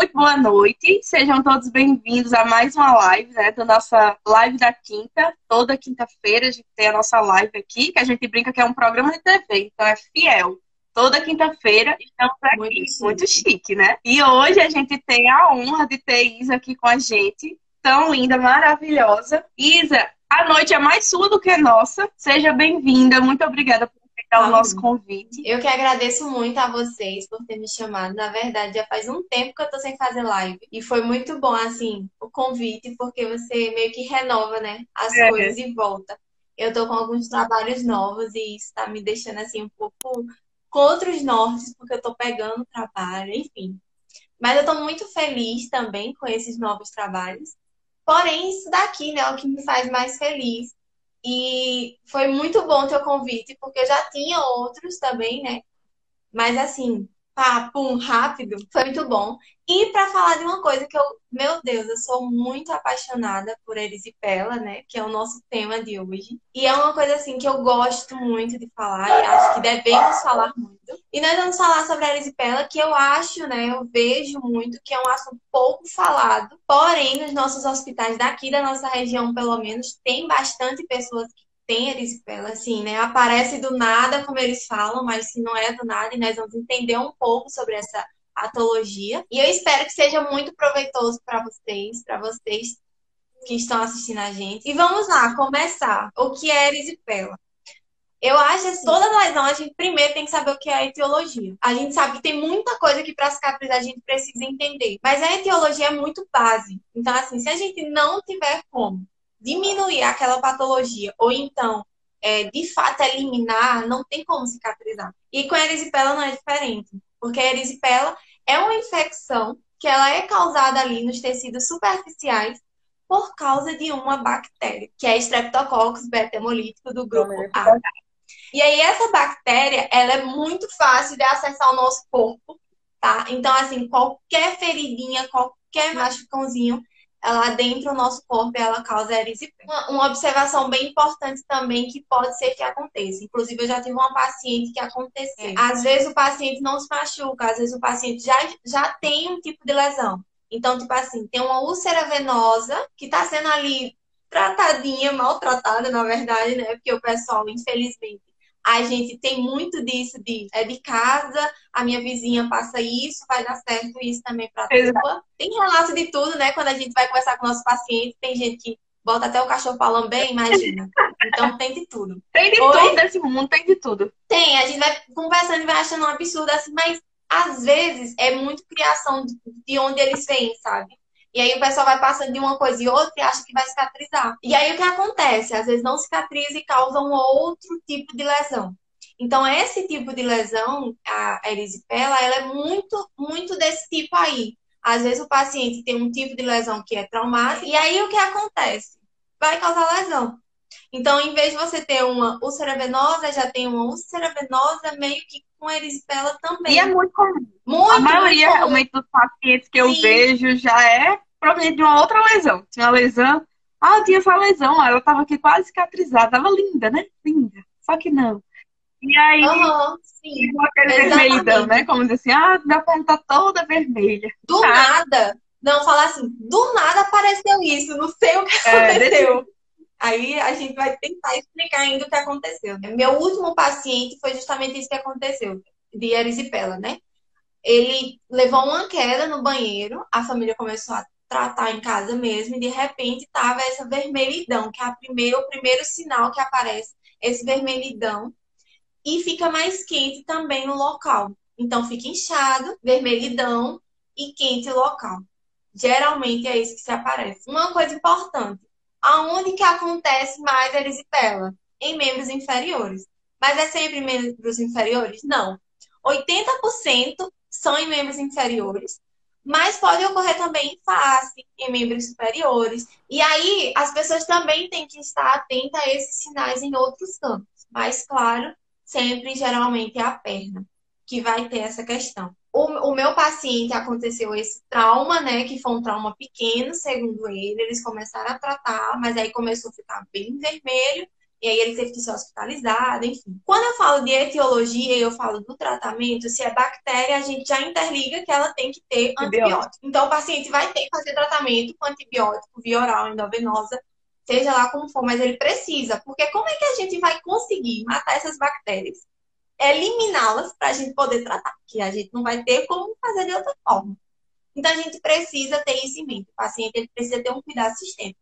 muito boa noite. Sejam todos bem-vindos a mais uma live, né? Da nossa live da quinta. Toda quinta-feira a gente tem a nossa live aqui, que a gente brinca que é um programa de TV, então é fiel. Toda quinta-feira estamos aqui. Muito chique. muito chique, né? E hoje a gente tem a honra de ter Isa aqui com a gente. Tão linda, maravilhosa. Isa, a noite é mais sua do que nossa. Seja bem-vinda. Muito obrigada por aceitar o nosso convite. Eu que agradeço muito a vocês por ter me chamado. Na verdade, já faz um tempo que eu tô sem fazer live. E foi muito bom, assim, o convite, porque você meio que renova, né, as é. coisas e volta. Eu tô com alguns trabalhos novos e isso tá me deixando, assim, um pouco com outros nortes, porque eu tô pegando trabalho, enfim. Mas eu tô muito feliz também com esses novos trabalhos. Porém, isso daqui, né, é o que me faz mais feliz. E foi muito bom o teu convite, porque eu já tinha outros também, né? Mas assim, pá, pum, rápido, foi muito bom. E para falar de uma coisa que eu, meu Deus, eu sou muito apaixonada por erisipela, né? Que é o nosso tema de hoje. E é uma coisa assim que eu gosto muito de falar e acho que devemos falar muito. E nós vamos falar sobre erisipela, que eu acho, né? Eu vejo muito que é um assunto pouco falado. Porém, nos nossos hospitais daqui da nossa região, pelo menos, tem bastante pessoas que tem erisipela, assim, né? Aparece do nada, como eles falam, mas se não é do nada, e nós vamos entender um pouco sobre essa atologia. E eu espero que seja muito proveitoso para vocês, para vocês que estão assistindo a gente. E vamos lá, começar. O que é erisipela? Eu acho assim, toda lesão a gente primeiro tem que saber o que é a etiologia. A gente sabe que tem muita coisa que para cicatrizar a gente precisa entender, mas a etiologia é muito base. Então assim, se a gente não tiver como diminuir aquela patologia ou então é, de fato eliminar, não tem como cicatrizar. E com a erisipela não é diferente, porque a erisipela é uma infecção que ela é causada ali nos tecidos superficiais por causa de uma bactéria, que é Streptococcus beta-hemolítico do grupo A. E aí essa bactéria, ela é muito fácil de acessar o nosso corpo, tá? Então assim, qualquer feridinha, qualquer machucãozinho, ela dentro do nosso corpo ela causa erisipela. Uma, uma, observação bem importante também que pode ser que aconteça. Inclusive, eu já tive uma paciente que aconteceu. É. Às vezes o paciente não se machuca, às vezes o paciente já, já tem um tipo de lesão. Então, tipo assim, tem uma úlcera venosa que está sendo ali tratadinha, maltratada, na verdade, né? Porque o pessoal, infelizmente, a gente tem muito disso de é de casa, a minha vizinha passa isso, vai dar certo isso também para tua. Tem relato de tudo, né? Quando a gente vai conversar com nossos pacientes, tem gente que bota até o cachorro falando bem, imagina. Então tem de tudo. Tem de Oi? tudo nesse mundo, tem de tudo. Tem, a gente vai conversando e vai achando um absurdo assim, mas às vezes é muito criação de onde eles vêm, sabe? E aí o pessoal vai passando de uma coisa e outra e acha que vai cicatrizar. E aí o que acontece? Às vezes não cicatriza e causa um outro tipo de lesão. Então, esse tipo de lesão, a erisipela, ela é muito, muito desse tipo aí. Às vezes o paciente tem um tipo de lesão que é traumática, e aí o que acontece? Vai causar lesão. Então, em vez de você ter uma úlcera venosa, já tem uma úlcera venosa meio que com erisipela também. E é muito comum. Muito, a maioria muito realmente dos pacientes que eu Sim. vejo já é proveniente de uma outra lesão. Tinha uma lesão. Ah, eu tinha essa lesão, ela tava aqui quase cicatrizada. Tava linda, né? Linda. Só que não. E aí, uhum, sim. aquele vermelhidão, né? Como dizer assim, ah, minha perna tá toda vermelha. Do tá. nada. Não, falar assim, do nada apareceu isso, não sei o que é, aconteceu. Aí a gente vai tentar explicar ainda o que aconteceu. Meu último paciente foi justamente isso que aconteceu, de erisipela, né? Ele levou uma queda no banheiro, a família começou a tratar em casa mesmo, e de repente tava essa vermelhidão, que é a primeira, o primeiro sinal que aparece, esse vermelhidão, e fica mais quente também no local. Então fica inchado, vermelhidão e quente local. Geralmente é isso que se aparece. Uma coisa importante, Aonde que acontece mais erisipela? Em membros inferiores. Mas é sempre em membros inferiores? Não. 80% são em membros inferiores, mas pode ocorrer também em face, em membros superiores. E aí, as pessoas também têm que estar atentas a esses sinais em outros campos. Mas, claro, sempre, geralmente, é a perna que vai ter essa questão. O, o, meu paciente aconteceu esse trauma, né? Que foi um trauma pequeno, segundo ele. Eles começaram a tratar, mas aí começou a ficar bem vermelho e aí ele teve que ser hospitalizado, enfim. Quando eu falo de etiologia e eu falo do tratamento, se é bactéria, a gente já interliga que ela tem que ter antibiótico. antibiótico. Então, o paciente vai ter que fazer tratamento com antibiótico via oral endovenosa, seja lá como for, mas ele precisa, porque como é que a gente vai conseguir matar essas bactérias? Eliminá-las para a gente poder tratar, que a gente não vai ter como fazer de outra forma. Então, a gente precisa ter isso em mente. O paciente ele precisa ter um cuidado sistêmico.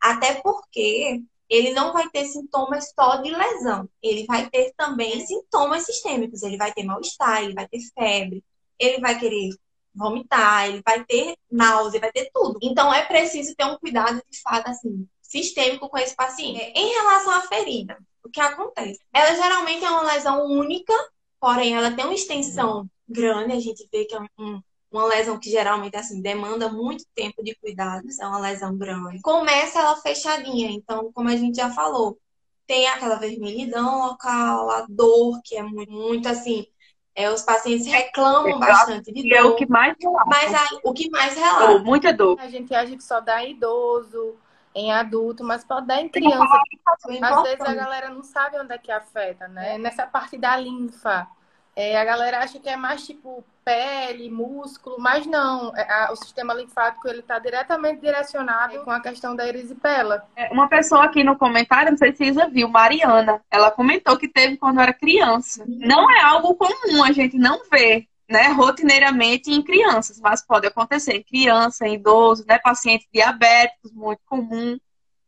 Até porque ele não vai ter sintomas só de lesão. Ele vai ter também sintomas sistêmicos. Ele vai ter mal-estar, ele vai ter febre, ele vai querer vomitar, ele vai ter náusea, vai ter tudo. Então, é preciso ter um cuidado, de fato, assim, sistêmico com esse paciente. Em relação à ferida, o que acontece? Ela geralmente é uma lesão única, porém, ela tem uma extensão grande. A gente vê que é um uma lesão que geralmente assim demanda muito tempo de cuidados, é uma lesão grande. Começa ela fechadinha, então, como a gente já falou, tem aquela vermelhidão local, a dor, que é muito, muito assim. É, os pacientes reclamam bastante de dor. é o que mais relata. Mas aí, o que mais relata. Muita dor. A gente acha que só dá idoso, em adulto, mas pode dar em criança. Às vezes a galera não sabe onde é que afeta, né? Nessa parte da linfa. É, a galera acha que é mais tipo pele, músculo, mas não. É, a, o sistema linfático ele está diretamente direcionado com a questão da erisipela. É, uma pessoa aqui no comentário, não sei se você viu, Mariana, ela comentou que teve quando era criança. Não é algo comum, a gente não vê, né, rotineiramente em crianças, mas pode acontecer em criança, em idoso, né, pacientes diabéticos, muito comum.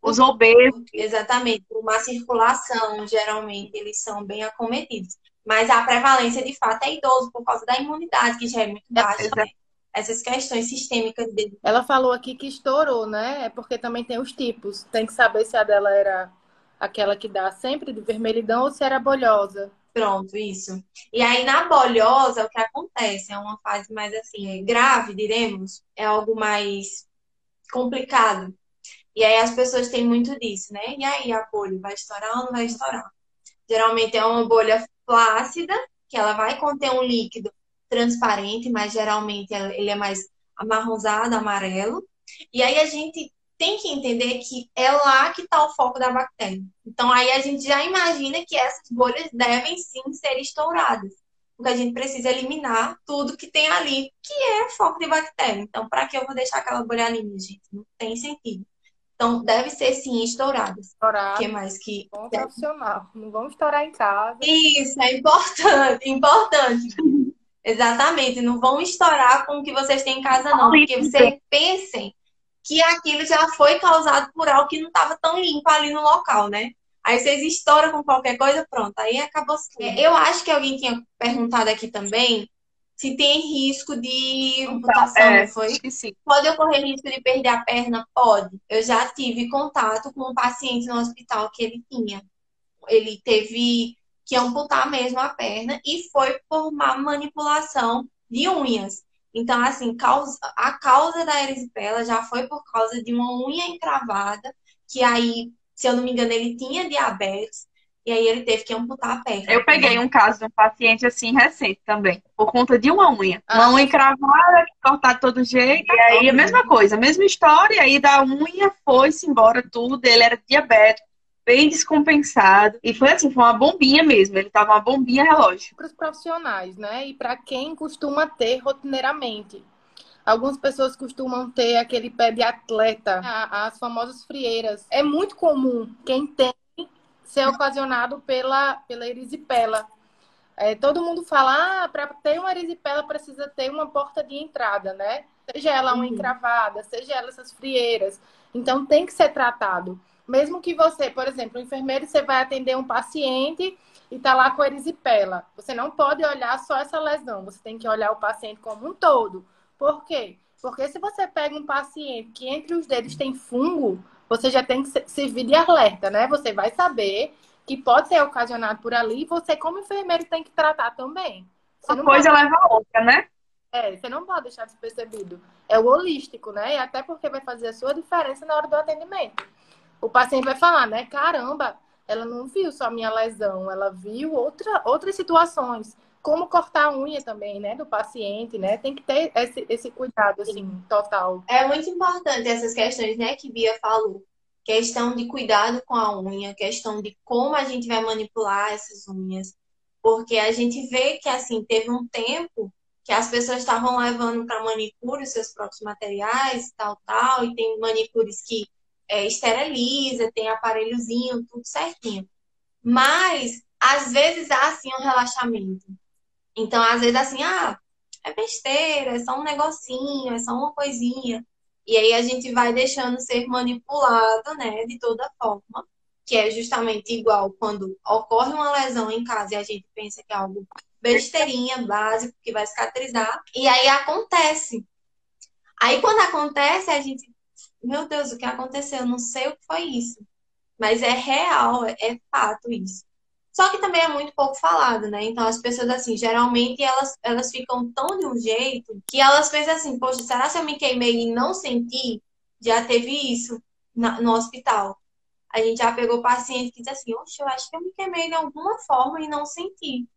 Os obesos. Exatamente, uma circulação, geralmente, eles são bem acometidos. Mas a prevalência, de fato, é idoso por causa da imunidade, que já é muito baixa. Né? Essas questões sistêmicas dele. Ela falou aqui que estourou, né? É porque também tem os tipos. Tem que saber se a dela era aquela que dá sempre de vermelhidão ou se era bolhosa. Pronto, isso. E aí, na bolhosa, o que acontece? É uma fase mais assim, grave, diremos. É algo mais complicado. E aí as pessoas têm muito disso, né? E aí, a bolha vai estourar ou não vai estourar? Geralmente é uma bolha flácida, que ela vai conter um líquido transparente, mas geralmente ele é mais amarronzado, amarelo. E aí a gente tem que entender que é lá que está o foco da bactéria. Então aí a gente já imagina que essas bolhas devem sim ser estouradas. Porque a gente precisa eliminar tudo que tem ali, que é foco de bactéria. Então, para que eu vou deixar aquela bolha ali, gente? Não tem sentido. Então, deve ser sim estouradas. Estourar. que mais que. Bom profissional. Não vamos estourar em casa. Isso, é importante, importante. Exatamente. Não vão estourar com o que vocês têm em casa, não. Porque vocês pensem que aquilo já foi causado por algo que não estava tão limpo ali no local, né? Aí vocês estouram com qualquer coisa, pronto. Aí acabou. Eu acho que alguém tinha perguntado aqui também se tem risco de amputação, é, não foi? Pode ocorrer risco de perder a perna? Pode. Eu já tive contato com um paciente no hospital que ele tinha. Ele teve que amputar mesmo a perna e foi por uma manipulação de unhas. Então, assim, a causa da erisipela já foi por causa de uma unha encravada, que aí, se eu não me engano, ele tinha diabetes, e aí ele teve que amputar a perna. Eu peguei um caso de um paciente assim recente também, por conta de uma unha. Ah, uma unha encravada, cortada todo jeito. E aí a mesma coisa, a mesma história. Aí da unha foi-se embora tudo. Ele era diabético, bem descompensado. E foi assim, foi uma bombinha mesmo. Ele tava uma bombinha relógio. Para os profissionais, né? E para quem costuma ter rotineiramente. Algumas pessoas costumam ter aquele pé de atleta, as famosas frieiras. É muito comum quem tem ser ocasionado pela, pela erisipela. É, todo mundo fala, ah, para ter uma erisipela precisa ter uma porta de entrada, né? Seja ela uma uhum. encravada, seja ela essas frieiras. Então tem que ser tratado. Mesmo que você, por exemplo, um enfermeiro, você vai atender um paciente e tá lá com erisipela. Você não pode olhar só essa lesão, você tem que olhar o paciente como um todo. Por quê? Porque se você pega um paciente que entre os dedos tem fungo, você já tem que servir de alerta, né? Você vai saber que pode ser ocasionado por ali e você, como enfermeiro, tem que tratar também. Você Uma coisa pode... leva a outra, né? É, você não pode deixar despercebido. É o holístico, né? E até porque vai fazer a sua diferença na hora do atendimento. O paciente vai falar, né? Caramba, ela não viu só a minha lesão, ela viu outra, outras situações como cortar a unha também, né, do paciente, né? Tem que ter esse, esse cuidado, assim, total. É muito importante essas questões, né, que Bia falou. questão de cuidado com a unha, questão de como a gente vai manipular essas unhas, porque a gente vê que assim teve um tempo que as pessoas estavam levando para manicure os seus próprios materiais, tal, tal, e tem manicures que é, esteriliza, tem aparelhozinho, tudo certinho. Mas às vezes há assim um relaxamento. Então, às vezes assim, ah, é besteira, é só um negocinho, é só uma coisinha. E aí a gente vai deixando ser manipulado, né, de toda forma, que é justamente igual quando ocorre uma lesão em casa e a gente pensa que é algo besteirinha, básico, que vai cicatrizar, e aí acontece. Aí quando acontece, a gente, meu Deus, o que aconteceu? Eu não sei o que foi isso. Mas é real, é, é fato isso. Só que também é muito pouco falado, né? Então as pessoas, assim, geralmente elas, elas ficam tão de um jeito que elas pensam assim, poxa, será que eu me queimei e não senti? Já teve isso na, no hospital. A gente já pegou paciente que diz assim, oxe, eu acho que eu me queimei de alguma forma e não senti.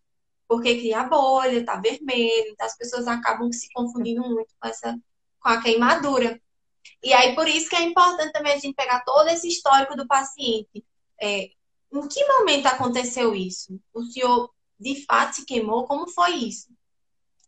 Porque cria bolha, tá vermelho, então as pessoas acabam se confundindo muito com essa com a queimadura. E aí, por isso que é importante também a gente pegar todo esse histórico do paciente. É, em que momento aconteceu isso? O senhor de fato se queimou? Como foi isso?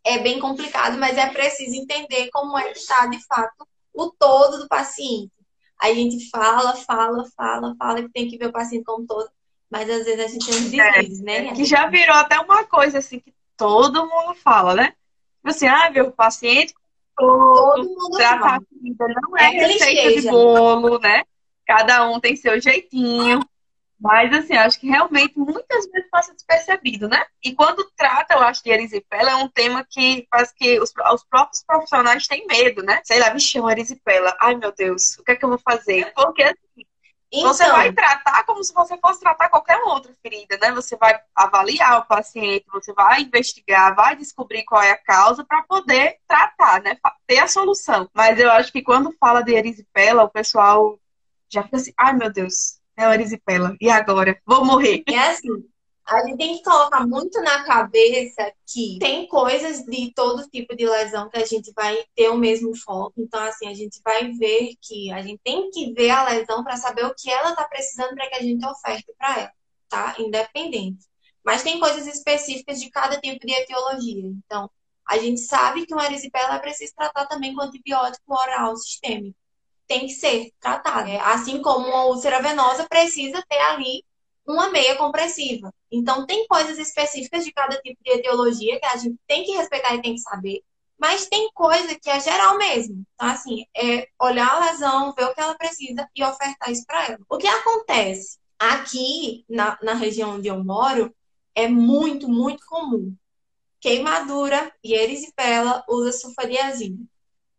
É bem complicado, mas é preciso entender como é que está de fato o todo do paciente. A gente fala, fala, fala, fala que tem que ver o paciente como todo, mas às vezes a gente tem uns é, deslizes, né? É, que já virou até uma coisa assim que todo mundo fala, né? Tipo assim, ah, meu paciente todo, mundo trata a vida, não é, é receita de bolo, né? Cada um tem seu jeitinho. Mas, assim, acho que realmente muitas vezes passa despercebido, né? E quando trata, eu acho, de erisipela, é um tema que faz que os, os próprios profissionais têm medo, né? Sei lá, me chama erisipela. Ai, meu Deus, o que é que eu vou fazer? Porque, assim, então... você vai tratar como se você fosse tratar qualquer outra ferida, né? Você vai avaliar o paciente, você vai investigar, vai descobrir qual é a causa para poder tratar, né? Ter a solução. Mas eu acho que quando fala de erisipela, o pessoal já fica assim, ai, meu Deus é a erisipela. E agora? Vou morrer. É assim. A gente tem que colocar muito na cabeça que tem coisas de todo tipo de lesão que a gente vai ter o mesmo foco. Então, assim, a gente vai ver que a gente tem que ver a lesão para saber o que ela está precisando para que a gente oferte para ela, tá? Independente. Mas tem coisas específicas de cada tipo de etiologia. Então, a gente sabe que uma erisipela precisa tratar também com antibiótico oral sistêmico tem que ser tratada. É, assim como uma úlcera venosa precisa ter ali uma meia compressiva. Então, tem coisas específicas de cada tipo de etiologia que a gente tem que respeitar e tem que saber. Mas tem coisa que é geral mesmo. Então, assim, é olhar a lesão, ver o que ela precisa e ofertar isso para ela. O que acontece? Aqui, na, na região onde eu moro, é muito, muito comum. Queimadura e erisipela usa sulfadiazina.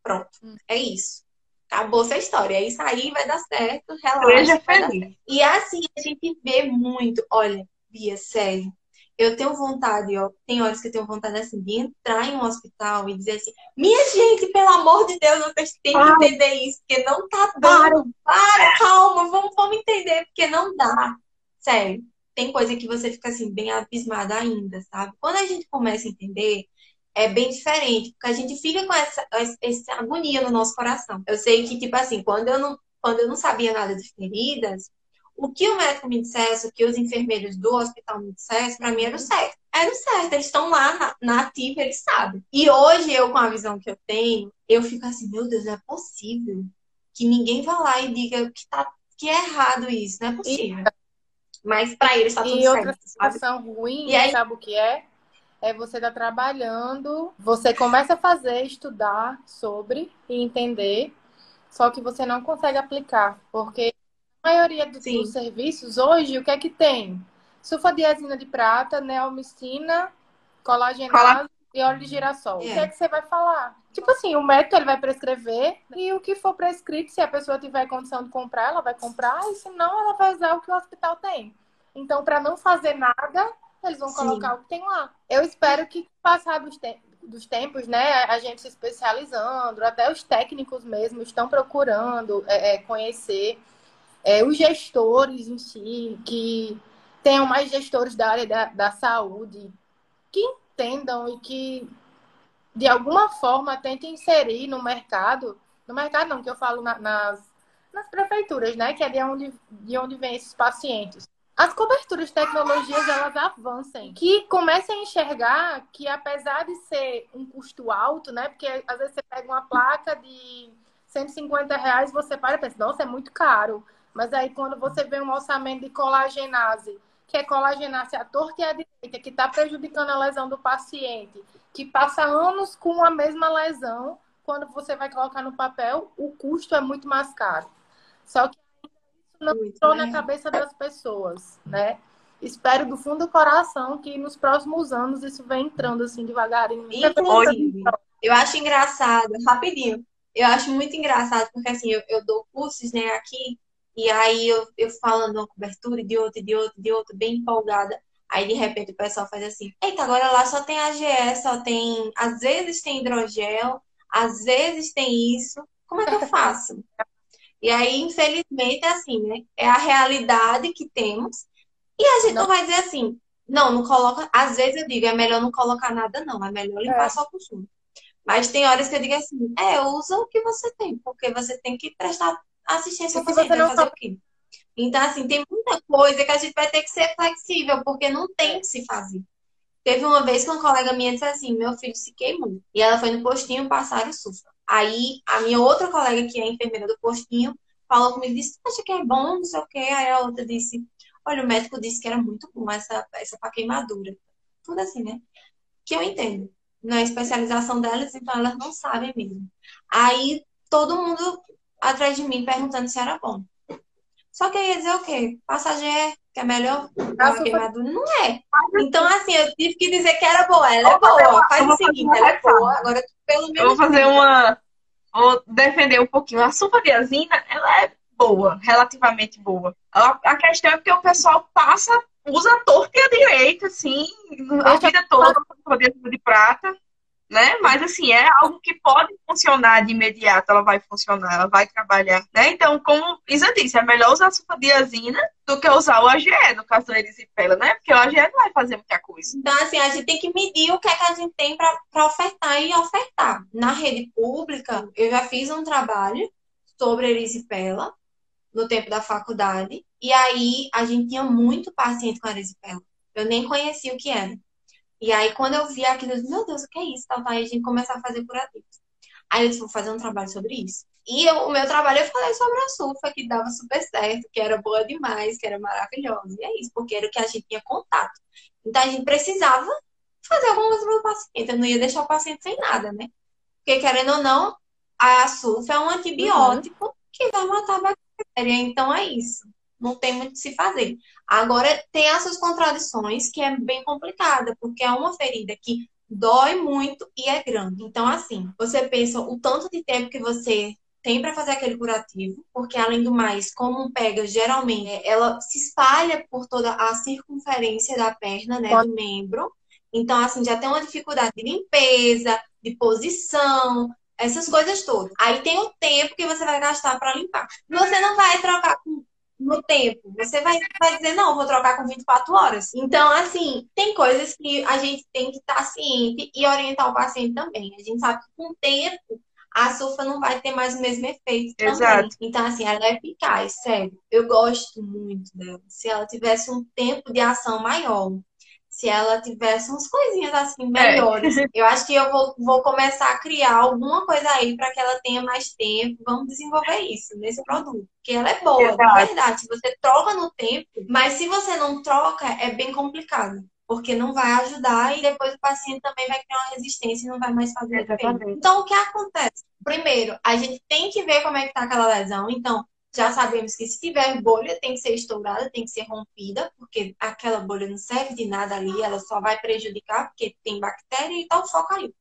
Pronto, hum. é isso acabou essa história. É isso aí vai dar certo, relaxa. Feliz. E assim, a gente vê muito. Olha, Bia, sério. Eu tenho vontade, ó, tem horas que eu tenho vontade assim, de entrar em um hospital e dizer assim, minha gente, pelo amor de Deus, vocês têm que entender isso, porque não tá dando. Para, calma, vamos, vamos entender, porque não dá. Sério, tem coisa que você fica assim, bem abismada ainda, sabe? Quando a gente começa a entender, é bem diferente, porque a gente fica com essa, essa agonia no nosso coração. Eu sei que, tipo assim, quando eu não, quando eu não sabia nada de feridas, o que o médico me dissesse, o que os enfermeiros do hospital me dissessem, para mim era o certo. Era o certo, eles estão lá na, na ativa, eles sabem. E hoje, eu, com a visão que eu tenho, eu fico assim, meu Deus, não é possível que ninguém vá lá e diga que, tá, que é errado isso, não é possível. E... Mas para eles está tudo e certo. E outra situação ruim, e aí... sabe o que é? É você estar tá trabalhando, você começa a fazer, estudar sobre e entender, só que você não consegue aplicar, porque a maioria dos, serviços hoje, o que é que tem? Sulfadiazina de prata, neomicina, colagenase e óleo de girassol. É. O que é que você vai falar? Tipo assim, o médico ele vai prescrever e o que for prescrito, se a pessoa tiver condição de comprar, ela vai comprar, e se não, ela vai usar o que o hospital tem. Então, para não fazer nada, eles vão Sim. colocar o que tem lá. Eu espero que, passar dos, te dos tempos, né, a gente se especializando, até os técnicos mesmo estão procurando é, é, conhecer é, os gestores em si, que tenham mais gestores da área da, da saúde, que entendam e que, de alguma forma, tentem inserir no mercado, no mercado não, que eu falo na, nas, nas prefeituras, né? Que é de onde, de onde vem esses pacientes. As coberturas de tecnologias, elas avancem. Que comecem a enxergar que, apesar de ser um custo alto, né? Porque às vezes você pega uma placa de 150 reais, você para e pensa, nossa, é muito caro. Mas aí quando você vê um orçamento de colagenase, que é colagenase à torta e à direita, que está prejudicando a lesão do paciente, que passa anos com a mesma lesão, quando você vai colocar no papel, o custo é muito mais caro. Só que não entrou na cabeça das pessoas, né? Espero do fundo do coração que nos próximos anos isso venha entrando assim devagarinho. Inclusive, eu acho engraçado, rapidinho, eu acho muito engraçado, porque assim, eu, eu dou cursos, né, aqui, e aí eu, eu falando uma cobertura de outra, de outra, de outra, bem empolgada. Aí de repente o pessoal faz assim: eita, agora lá só tem AGE, só tem. Às vezes tem hidrogel, às vezes tem isso. Como é que eu faço? E aí, infelizmente, é assim, né? É a realidade que temos. E a gente não, não vai dizer assim, não, não coloca. Às vezes eu digo, é melhor não colocar nada, não. É melhor limpar é. só o consumo. Mas tem horas que eu digo assim, é, usa o que você tem, porque você tem que prestar assistência ao paciente, vai fazer o quê? Então, assim, tem muita coisa que a gente vai ter que ser flexível, porque não tem que se fazer. Teve uma vez que uma colega minha disse assim: meu filho se queimou. E ela foi no postinho passar o sulfa. Aí a minha outra colega, que é enfermeira do postinho, falou comigo disse: acha que é bom, não sei o quê. Aí a outra disse: olha, o médico disse que era muito bom essa, essa pra queimadura. Tudo assim, né? Que eu entendo. Na é especialização delas, então elas não sabem mesmo. Aí todo mundo atrás de mim perguntando se era bom. Só que ia dizer o quê? Passageiro, que é melhor a queimadura? Não é. Então, assim, eu tive que dizer que era boa. Ela é boa. Faz o seguinte, ela é boa. Agora, pelo menos. Eu vou fazer uma. Vou defender um pouquinho. A sulfadiazina, ela é boa, relativamente boa. A questão é porque o pessoal passa, usa a torta e a direita, assim, a vida toda, de prata né? Mas assim, é algo que pode funcionar de imediato, ela vai funcionar, ela vai trabalhar, né? Então, como Isa disse, é melhor usar a sulfadiazina do que usar o AGE, no caso do erisipela, né? Porque o AGE não vai fazer muita coisa. Então, assim, a gente tem que medir o que é que a gente tem para ofertar e ofertar. Na rede pública, eu já fiz um trabalho sobre erisipela no tempo da faculdade, e aí a gente tinha muito paciente com erisipela. Eu nem conhecia o que era. E aí, quando eu vi aquilo, eu disse, meu Deus, o que é isso? Tal, tal. Aí a gente começou a fazer curativos. Aí eu disse, vou fazer um trabalho sobre isso. E eu, o meu trabalho eu falei sobre a sulfa, que dava super certo, que era boa demais, que era maravilhosa. E é isso, porque era o que a gente tinha contato. Então a gente precisava fazer alguma coisa para o paciente. Eu não ia deixar o paciente sem nada, né? Porque, querendo ou não, a sulfa é um antibiótico uhum. que vai matar a bactéria. Então é isso não tem muito o que se fazer. Agora, tem essas contradições que é bem complicada, porque é uma ferida que dói muito e é grande. Então, assim, você pensa o tanto de tempo que você tem para fazer aquele curativo, porque além do mais, como pega geralmente, ela se espalha por toda a circunferência da perna, né, do membro. Então, assim, já tem uma dificuldade de limpeza, de posição, essas coisas todas. Aí tem o tempo que você vai gastar para limpar. Você não vai trocar com no tempo. Você vai, vai dizer, não, vou trocar com 24 horas. Então, assim, tem coisas que a gente tem que estar ciente e orientar o paciente também. A gente sabe que com o tempo a sulfa não vai ter mais o mesmo efeito Exato. também. Então, assim, ela é eficaz, sério. Eu gosto muito dela. Se ela tivesse um tempo de ação maior, se ela tivesse umas coisinhas assim é. melhores. É. Eu acho que eu vou, vou começar a criar alguma coisa aí para que ela tenha mais tempo. Vamos desenvolver isso nesse produto. Porque ela é boa, Exato. verdade. Você troca no tempo, mas se você não troca, é bem complicado. Porque não vai ajudar e depois o paciente também vai criar uma resistência e não vai mais fazer efeito. Então, o que acontece? Primeiro, a gente tem que ver como é que tá aquela lesão. Então, já sabemos que se tiver bolha, tem que ser estourada, tem que ser rompida, porque aquela bolha não serve de nada ali, ela só vai prejudicar, porque tem bactéria, então foca ali.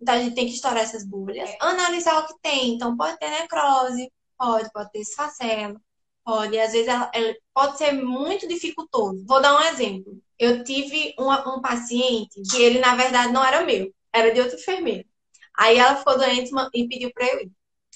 Então a gente tem que estourar essas bolhas, analisar o que tem. Então pode ter necrose, pode, pode ter esfacelo, pode, às vezes ela, ela, pode ser muito dificultoso. Vou dar um exemplo. Eu tive um, um paciente que ele, na verdade, não era meu, era de outro enfermeiro. Aí ela ficou doente e pediu para eu ir.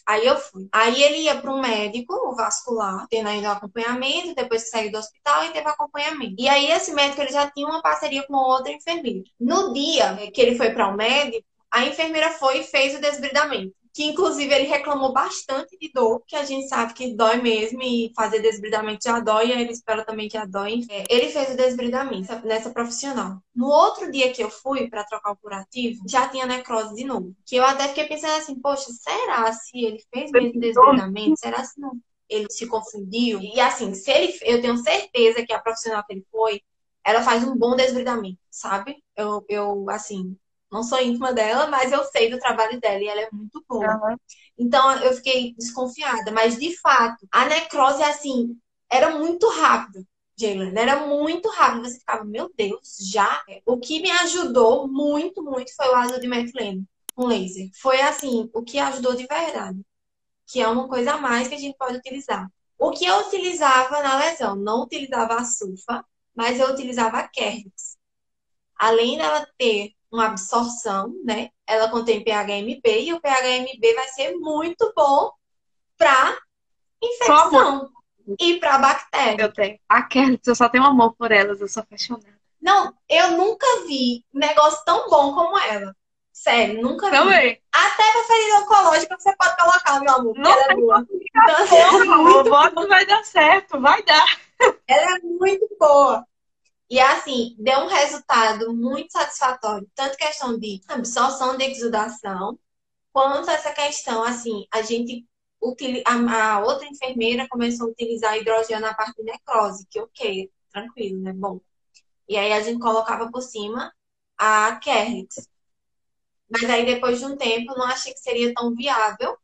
Aí eu fui. Aí ele ia para um médico, o vascular, tendo ainda acompanhamento, depois que saiu do hospital e teve acompanhamento. E aí esse médico ele já tinha uma parceria com outra enfermeira. No dia que ele foi para o um médico, a enfermeira foi e fez o desbridamento. Que inclusive ele reclamou bastante de dor, que a gente sabe que dói mesmo e fazer desbridamento já dói, e ele espera também que a dói. É, ele fez o desbridamento nessa profissional. No outro dia que eu fui para trocar o curativo, já tinha necrose de novo. Que eu até fiquei pensando assim, poxa, será se ele fez mesmo desbridamento? Será se não? Ele se confundiu? E assim, se ele, eu tenho certeza que a profissional que ele foi, ela faz um bom desbridamento, sabe? Eu, eu assim, não sou íntima dela, mas eu sei do trabalho dela e ela é muito boa. Uhum. Então eu fiquei desconfiada. Mas de fato, a necrose, assim, era muito rápido. Jalen, era muito rápido. Você ficava, meu Deus, já? O que me ajudou muito, muito foi o azul de metilene com laser. Foi assim, o que ajudou de verdade. Que é uma coisa a mais que a gente pode utilizar. O que eu utilizava na lesão? Não utilizava a sulfa, mas eu utilizava a Kerrix. Além dela ter uma absorção, né? Ela contém PHMB e o PHMB vai ser muito bom para infecção e para bactéria. Eu tenho. Aquelas, eu só tenho amor por elas, eu sou apaixonada. Não, eu nunca vi negócio tão bom como ela. Sério, nunca Também. vi. Até pra ferida oncológica você pode colocar, meu amor. Não ela é boa. Então, é muito boa. vai dar certo, vai dar. Ela é muito boa. E assim, deu um resultado muito satisfatório, tanto questão de absorção de exudação, quanto essa questão, assim, a gente a, outra enfermeira começou a utilizar hidrogênio na parte de necrose, que ok, tranquilo, né? Bom. E aí a gente colocava por cima a Kerrix. Mas aí depois de um tempo não achei que seria tão viável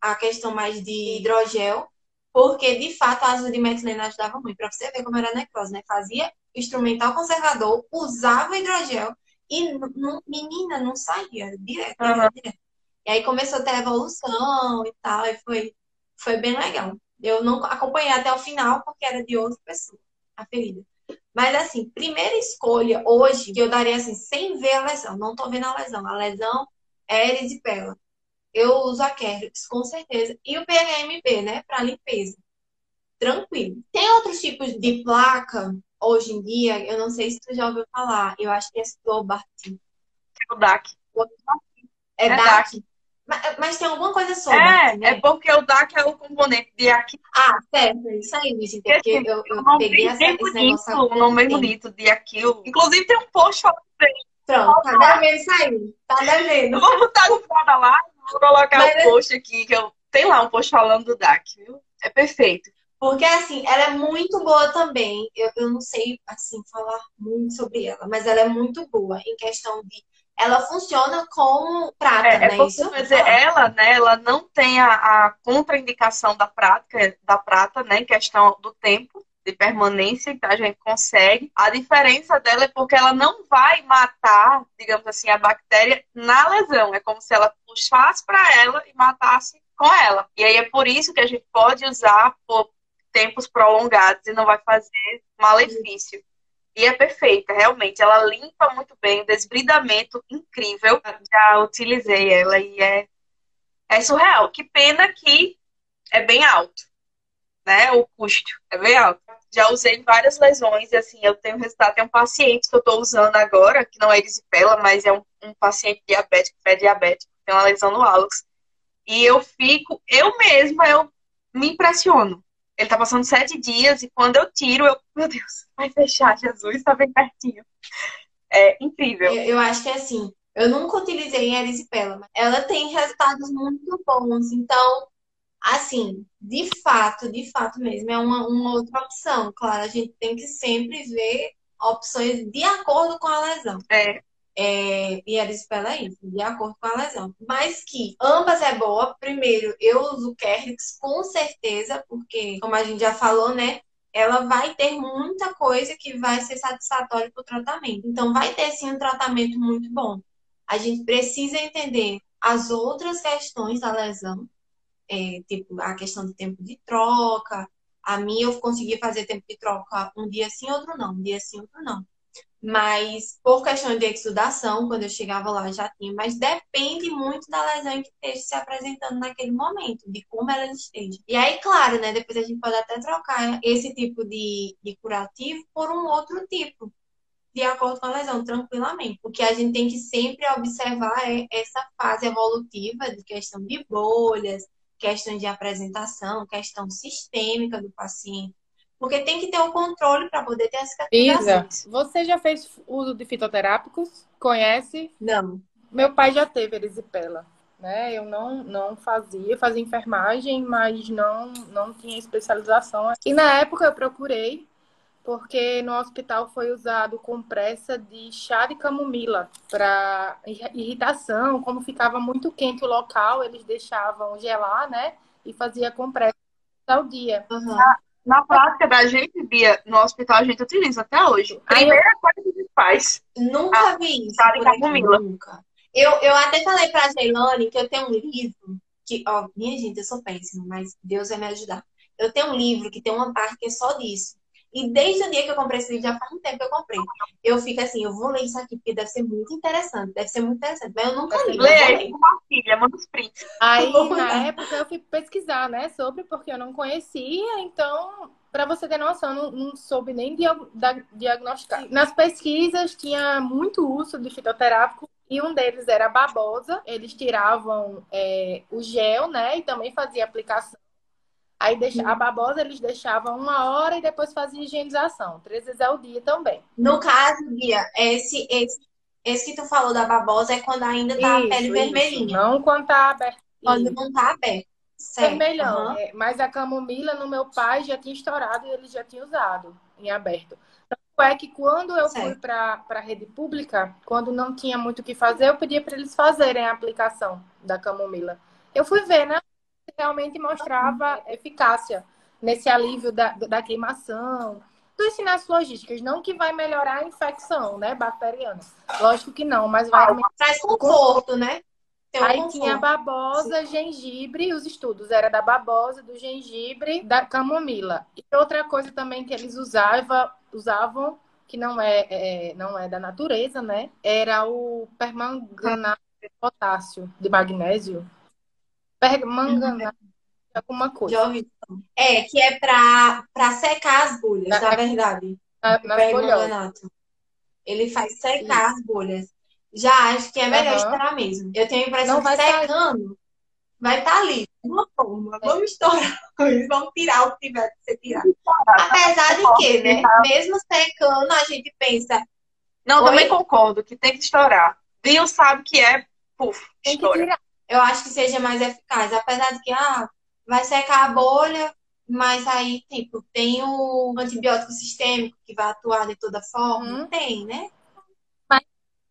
a questão mais de hidrogel, porque de fato a azul de metilena ajudava muito. Para você ver como era a necrose, né? Fazia instrumental conservador, usava hidrogel e, não, menina, não saía direto, uhum. direto. E aí começou a ter evolução e tal, e foi, foi bem legal. Eu não acompanhei até o final porque era de outra pessoa, a ferida. Mas assim, primeira escolha hoje, que eu daria assim, sem ver a lesão, não tô vendo a lesão. A lesão é erisipela. Eu uso a Kerrix, com certeza. E o PHMB, né, para limpeza. Tranquilo. Tem outros tipos de placa hoje em dia, eu não sei se tu já ouviu falar, eu acho que é. É o DAC. É, é DAC. DAC. Mas, mas, tem alguma coisa sobre. É, né? é porque o DAC é o componente de aqui. Ah, certo, isso aí, gente. Porque assim, eu, eu peguei essa, esse negócio. O nome bonito de aquilo. Inclusive tem um post falando Pronto, tá devendo isso aí. Tá devendo. Vou botar no final da live, vou colocar o um post aqui, que eu. Tem lá um post falando do DAC, viu? É perfeito. Porque, assim, ela é muito boa também. Eu, eu não sei, assim, falar muito sobre ela, mas ela é muito boa em questão de. Ela funciona como prata, é, né? É isso? dizer, ela, né, ela não tem a, a contraindicação da prática, da prata, né, em questão do tempo de permanência, então a gente consegue. A diferença dela é porque ela não vai matar, digamos assim, a bactéria na lesão. É como se ela puxasse para ela e matasse com ela. E aí é por isso que a gente pode usar por tempos prolongados e não vai fazer malefício. E é perfeita, realmente. Ela limpa muito bem, desbridamento incrível. Já utilizei ela e é, é surreal. Que pena que é bem alto, né? O custo é bem alto. Já usei várias lesões e assim, eu tenho resultado. Tem um paciente que eu estou usando agora, que não é erisipela, mas é um, um paciente diabético, pré-diabético, tem uma lesão no hálux. E eu fico, eu mesma, eu me impressiono ele tá passando sete dias e quando eu tiro, eu, meu Deus, vai fechar, Jesus, tá bem pertinho. É incrível. Eu, eu acho que é assim, eu nunca utilizei erisipela, mas ela tem resultados muito bons. Então, assim, de fato, de fato mesmo, é uma, uma outra opção. Claro, a gente tem que sempre ver opções de acordo com a lesão. É. É, e isso, de acordo com a lesão. Mas que ambas é boa. Primeiro, eu uso Kerrix com certeza, porque, como a gente já falou, né? Ela vai ter muita coisa que vai ser satisfatória para o tratamento. Então, vai ter sim um tratamento muito bom. A gente precisa entender as outras questões da lesão, é, tipo a questão do tempo de troca. A minha eu consegui fazer tempo de troca um dia sim, outro não, um dia sim, outro não. Mas por questão de exudação, quando eu chegava lá já tinha, mas depende muito da lesão que esteja se apresentando naquele momento, de como ela esteja. E aí, claro, né, depois a gente pode até trocar esse tipo de, de curativo por um outro tipo. de acordo com a lesão, tranquilamente. O que a gente tem que sempre observar é essa fase evolutiva de questão de bolhas, questão de apresentação, questão sistêmica do paciente. Porque tem que ter o controle para poder ter as cicatrizações. Isa, você já fez uso de fitoterápicos? Conhece? Não. Meu pai já teve erisipela né? Eu não, não fazia, fazia enfermagem, mas não, não tinha especialização. E na época eu procurei, porque no hospital foi usado compressa de chá de camomila para irritação, como ficava muito quente o local, eles deixavam gelar, né? E fazia compressa ao dia. Uhum. Na, prática da gente, Bia, no hospital a gente utiliza até hoje. Primeira eu... coisa que a gente faz. Nunca vi isso. De camomila. Nunca. Eu, eu até falei pra Ceilane que eu tenho um livro que, ó, minha gente, eu sou péssima, mas Deus vai me ajudar. Eu tenho um livro que tem uma parte que é só disso. E desde o dia que eu comprei esse livro, já faz um tempo que eu comprei. Eu fico assim, eu vou ler isso aqui, porque deve ser muito interessante. Deve ser muito interessante. Mas eu nunca li. Lê aí com uma filha, manda os prints. Aí, na época, eu fui pesquisar, né, sobre, porque eu não conhecia. Então, para você ter noção, não, não soube nem diagnosticar. Nas pesquisas, tinha muito uso de fitoterápico e um deles era a babosa. Eles tiravam é, o gel, né? E também fazia aplicação. Aí deixa, a babosa eles deixavam uma hora e depois fazia higienização, três vezes ao dia também. No caso, Bia, esse, esse, esse que tu falou da babosa é quando ainda tá isso, a pele vermelhinha. Isso. Não quando tá aberto. Quando não tá aberto. Certo. Vermelhão. Uhum. É, mas a camomila no meu pai já tinha estourado e ele já tinha usado em aberto é que quando eu certo. fui para a rede pública, quando não tinha muito o que fazer, eu pedia para eles fazerem a aplicação da camomila. Eu fui ver, né? Realmente mostrava eficácia nesse alívio da, da queimação, dos sinais logísticos. Não que vai melhorar a infecção, né, bacteriana. Lógico que não, mas vai. Traz conforto, né? Um Aí conforto. tinha babosa, Sim. gengibre, os estudos era da babosa, do gengibre, da camomila. E outra coisa também que eles usavam, usavam que não é, é não é da natureza, né? Era o permanganato de potássio, de magnésio. Permanganato de alguma coisa. Já ouvi. É, que é para secar as bolhas, na, na verdade. Na, permanganato. Ele faz secar Sim. as bolhas. Já acho que é melhor uhum. esperar mesmo. Eu tenho a impressão que secando sair. vai estar tá ali. De uma forma. É. Vamos estourar vamos tirar o que tiver que ser tirado. Apesar de que, né? Mesmo secando, a gente pensa. Não, Oi? também concordo que tem que estourar. Viu sabe que é, puf, tem estoura. que tirar. Eu acho que seja mais eficaz. Apesar de que, ah, vai secar a bolha, mas aí, tipo, tem o antibiótico sistêmico que vai atuar de toda forma. Uhum. Tem, né?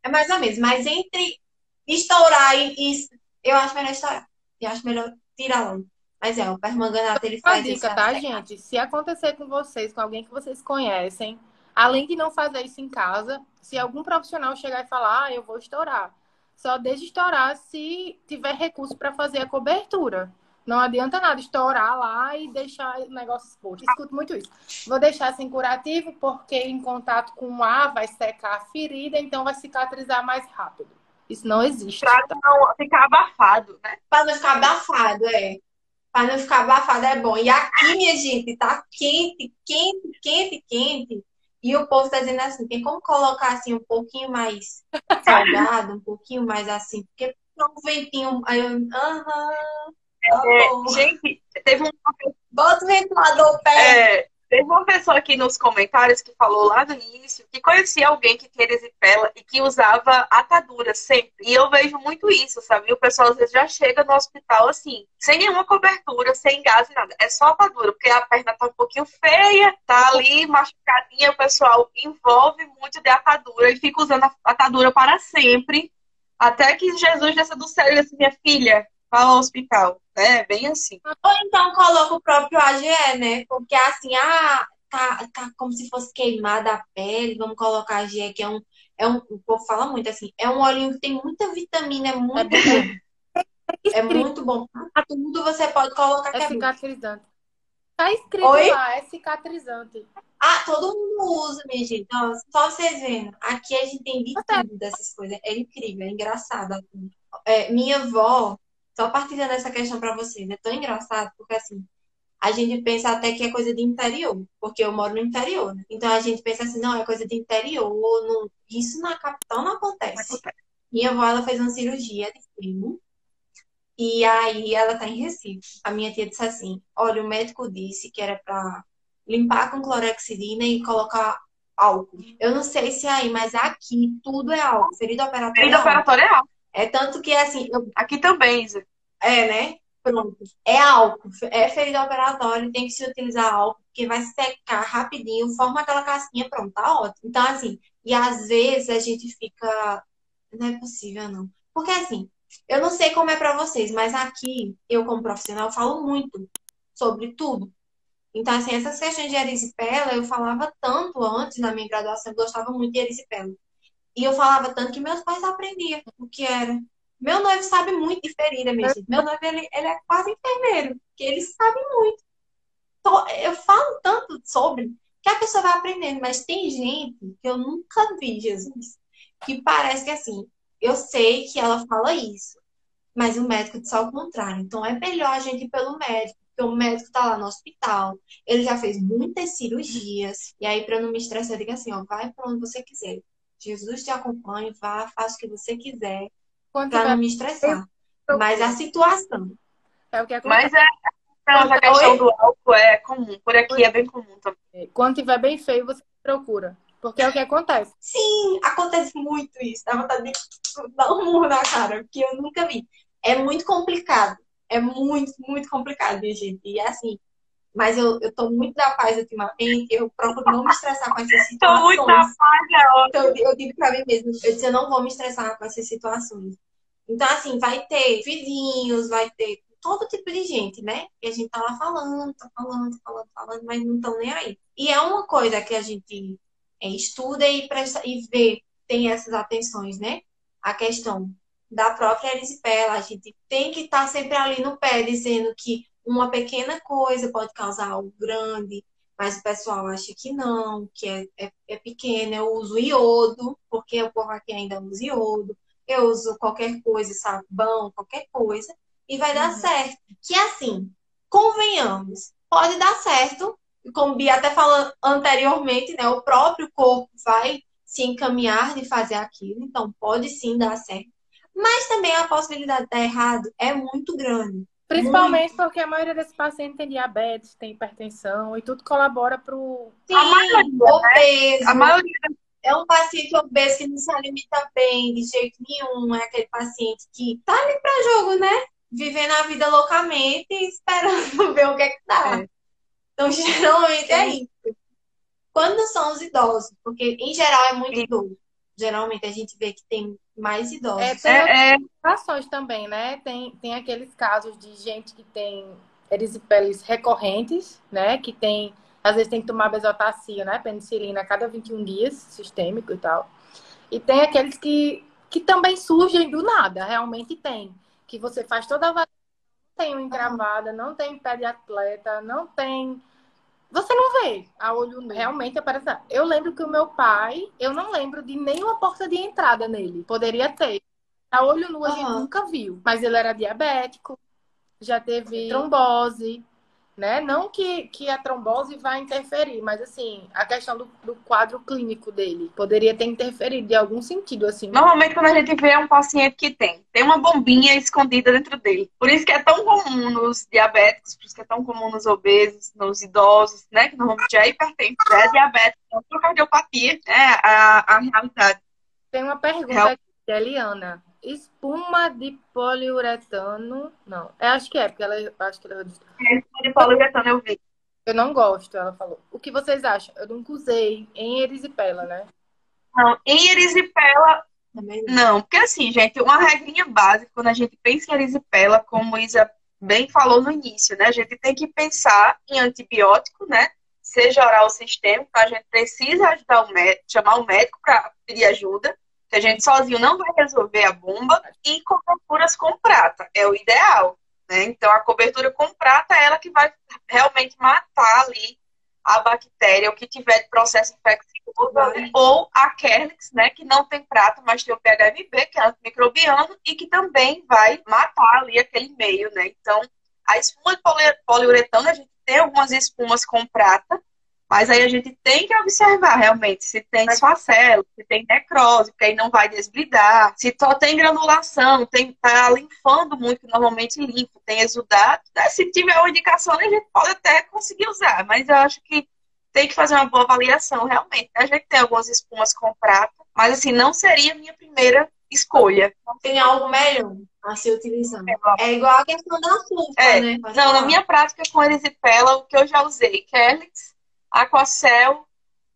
É mais ou menos. Mas entre estourar e, e eu acho melhor estourar. Eu acho melhor tirar logo. Mas é, o permanganato ele faz dica, isso. tá, gente? Se acontecer com vocês, com alguém que vocês conhecem, além de não fazer isso em casa, se algum profissional chegar e falar, ah, eu vou estourar, só deixe estourar se tiver recurso para fazer a cobertura. Não adianta nada estourar lá e deixar o negócio exposto. Escuto muito isso. Vou deixar sem curativo porque em contato com o ar vai secar a ferida, então vai cicatrizar mais rápido. Isso não existe. Pra não ficar abafado, né? Pra não ficar abafado, é. Pra não ficar abafado é bom. E aqui, minha gente, tá quente, quente, quente, quente. E o povo tá dizendo assim, tem como colocar assim um pouquinho mais salgado, um pouquinho mais assim, porque um ventinho. Aí eu, aham. É, gente, teve um. Bota o ventilador perto. É, teve uma pessoa aqui nos comentários que falou lá no início que conhecia alguém que tinha erisipela e que usava atadura sempre. E eu vejo muito isso, sabe? O pessoal às vezes já chega no hospital assim, sem nenhuma cobertura, sem gás e nada. É só atadura, porque a perna tá um pouquinho feia, tá ali machucadinha, o pessoal envolve muito de atadura e fica usando a atadura para sempre. Até que Jesus desça do céu e disse, minha filha, ao hospital, né? Bem assim. Ou então coloca o próprio AGE, né? Porque assim, ah, tá, tá como se fosse queimada a pele, vamos colocar AGE, que é um, é um, o povo fala muito assim, é um óleo que tem muita vitamina, é muito é bom. É muito bom. Pra tudo você pode colocar é, é cicatrizante. Tá escrito Oi? lá, é cicatrizante. Ah, todo mundo usa, minha gente. Nossa, só vocês vendo. Aqui a gente tem de tudo dessas coisas. É incrível, é engraçado. Assim. É, minha avó, só partilhando essa questão para vocês. É tão engraçado, porque assim, a gente pensa até que é coisa de interior, porque eu moro no interior, né? Então a gente pensa assim, não, é coisa de interior, não... isso na capital não acontece. Acontece. Minha avó, ela fez uma cirurgia de primo, e aí ela tá em Recife. A minha tia disse assim, olha, o médico disse que era pra limpar com clorexidina e colocar álcool. Eu não sei se é aí, mas aqui tudo é álcool. Ferida operatória Ferida é operatória é álcool. É tanto que, assim... Eu... Aqui também, Isa. É, né? Pronto. É álcool. É ferida operatória, tem que se utilizar álcool, porque vai secar rapidinho, forma aquela casquinha, pronto, tá ótimo. Então, assim, e às vezes a gente fica. Não é possível, não. Porque, assim, eu não sei como é para vocês, mas aqui, eu como profissional, falo muito sobre tudo. Então, assim, essas questões de erisipela, eu falava tanto antes na minha graduação, eu gostava muito de erisipela. E eu falava tanto que meus pais aprendiam o que era. Meu noivo sabe muito de ferida, minha gente. Meu noivo, ele, ele é quase enfermeiro, que ele sabe muito. Então, eu falo tanto sobre que a pessoa vai aprendendo, mas tem gente que eu nunca vi, Jesus, que parece que assim, eu sei que ela fala isso, mas o médico disse ao contrário. Então é melhor a gente ir pelo médico, porque o médico tá lá no hospital, ele já fez muitas cirurgias, e aí para não me estressar, eu digo assim, ó, vai para onde você quiser. Jesus te acompanha, vá, faça o que você quiser para não me estressar. Mas a situação. É o que acontece. Mas é, então, a questão Oi? do álcool é comum. Por aqui é bem comum também. É, quando tiver bem feio, você procura. Porque é o que acontece. Sim, acontece muito isso. Dá vontade de dar um murro na cara, porque eu nunca vi. É muito complicado. É muito, muito complicado, gente. E é assim. Mas eu, eu tô muito da paz ultimamente. Eu procuro não me estressar com essas situações. Tô muito da paz, é Então, eu digo pra mim mesmo, eu disse, eu não vou me estressar com essas situações. Então, assim, vai ter vizinhos, vai ter todo tipo de gente, né? E a gente tá lá falando, tá falando, falando, falando, mas não estão nem aí. E é uma coisa que a gente é, estuda e, presta, e vê, tem essas atenções, né? A questão da própria erisipela, a gente tem que estar tá sempre ali no pé, dizendo que uma pequena coisa pode causar algo grande, mas o pessoal acha que não, que é, é, é pequeno. Eu uso iodo, porque o povo aqui ainda usa iodo eu uso qualquer coisa, sabão, qualquer coisa, e vai dar uhum. certo. Que assim, convenhamos, pode dar certo, como Bia até falou anteriormente, né? O próprio corpo vai se encaminhar de fazer aquilo, então pode sim dar certo. Mas também a possibilidade de dar errado é muito grande. Principalmente muito. porque a maioria desses pacientes tem diabetes, tem hipertensão e tudo colabora para o. Sim, a maioria, né? A maioria é um paciente obeso que não se alimenta bem de jeito nenhum. É aquele paciente que tá ali para jogo, né? Vivendo a vida loucamente e esperando ver o que é que dá. É. Então, geralmente é isso. Quando são os idosos? Porque, em geral, é muito idoso. Geralmente a gente vê que tem mais idosos. É, tem é, é... situações também, né? Tem, tem aqueles casos de gente que tem erisipeles recorrentes, né? Que tem às vezes tem que tomar bezotacia, né? Penicilina a cada 21 dias, sistêmico e tal. E tem aqueles que, que também surgem do nada, realmente tem. Que você faz toda a avaliação, não tem uma encravada, não tem pé de atleta, não tem. Você não vê a olho nu. Realmente aparece. Eu lembro que o meu pai, eu não lembro de nenhuma porta de entrada nele. Poderia ter. A olho nu a gente nunca viu. Mas ele era diabético, já teve trombose, né? Não que, que a trombose vai interferir, mas assim, a questão do, do, quadro clínico dele poderia ter interferido de algum sentido, assim. Normalmente, quando a gente vê um paciente que tem, tem uma bombinha escondida dentro dele. Por isso que é tão comum nos diabéticos, por isso que é tão comum nos obesos, nos idosos, né? Que normalmente é hipertenso, é diabetes, é cardiopatia, é a, a realidade. Tem uma pergunta Real... aqui, Eliana espuma de poliuretano. Não, eu acho que é, porque ela acho que ela é espuma de poliuretano, eu vi. Eu não gosto, ela falou. O que vocês acham? Eu nunca usei em erisipela, né? Não, em erisipela, não. Porque assim, gente, uma regrinha básica, quando a gente pensa em erisipela, como Isa bem falou no início, né? A gente tem que pensar em antibiótico, né? Seja oral ou sistêmico, a gente precisa ajudar o médico, chamar o médico para pedir ajuda que a gente sozinho não vai resolver a bomba, e coberturas com prata, é o ideal. Né? Então, a cobertura com prata é ela que vai realmente matar ali a bactéria, o que tiver de processo infeccioso, ali, ou a Kerlix, né, que não tem prata, mas tem o PHMB, que é antimicrobiano, e que também vai matar ali aquele meio, né? Então, a espuma de poliuretano a gente tem algumas espumas com prata, mas aí a gente tem que observar realmente se tem esfacelo, se tem necrose, porque aí não vai desbridar. Se só tem granulação, tem tá linfando muito, que normalmente limpa, tem exudado. Né? Se tiver uma indicação, a gente pode até conseguir usar, mas eu acho que tem que fazer uma boa avaliação, realmente. A gente tem algumas espumas com prata, mas assim, não seria a minha primeira escolha. Tem algo melhor a se utilizar. É igual a questão da açúcar, é. né? Não, na minha prática com erisipela, o que eu já usei, Kelix, Aquacel,